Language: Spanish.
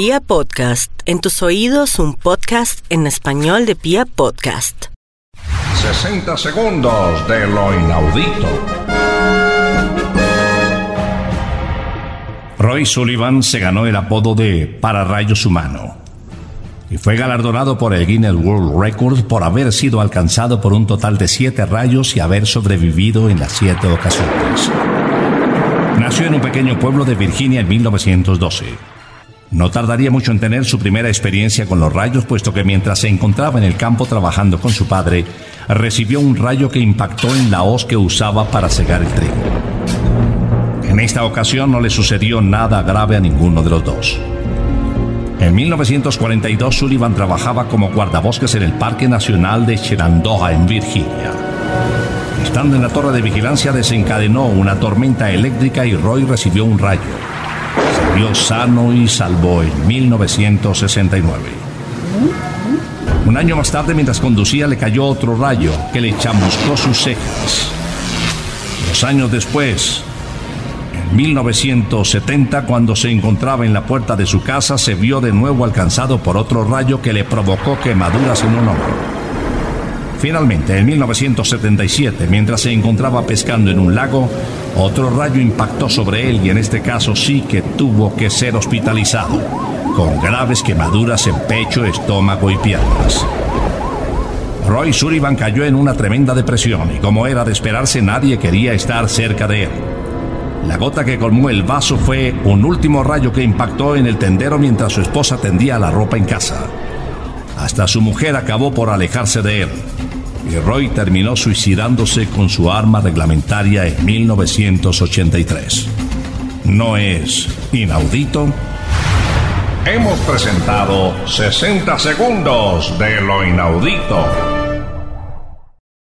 Pia Podcast, en tus oídos un podcast en español de Pia Podcast. 60 segundos de lo inaudito. Roy Sullivan se ganó el apodo de Pararrayos Humano y fue galardonado por el Guinness World Records por haber sido alcanzado por un total de siete rayos y haber sobrevivido en las siete ocasiones. Nació en un pequeño pueblo de Virginia en 1912. No tardaría mucho en tener su primera experiencia con los rayos, puesto que mientras se encontraba en el campo trabajando con su padre, recibió un rayo que impactó en la hoz que usaba para segar el trigo. En esta ocasión no le sucedió nada grave a ninguno de los dos. En 1942 Sullivan trabajaba como guardabosques en el Parque Nacional de Shenandoah en Virginia. Estando en la torre de vigilancia desencadenó una tormenta eléctrica y Roy recibió un rayo. Sano y salvó en 1969. Un año más tarde, mientras conducía, le cayó otro rayo que le chamuscó sus cejas. Dos años después, en 1970, cuando se encontraba en la puerta de su casa, se vio de nuevo alcanzado por otro rayo que le provocó quemaduras en un hombro. Finalmente, en 1977, mientras se encontraba pescando en un lago, otro rayo impactó sobre él y en este caso sí que tuvo que ser hospitalizado, con graves quemaduras en pecho, estómago y piernas. Roy Sullivan cayó en una tremenda depresión y como era de esperarse nadie quería estar cerca de él. La gota que colmó el vaso fue un último rayo que impactó en el tendero mientras su esposa tendía la ropa en casa. Hasta su mujer acabó por alejarse de él y Roy terminó suicidándose con su arma reglamentaria en 1983. ¿No es inaudito? Hemos presentado 60 segundos de lo inaudito.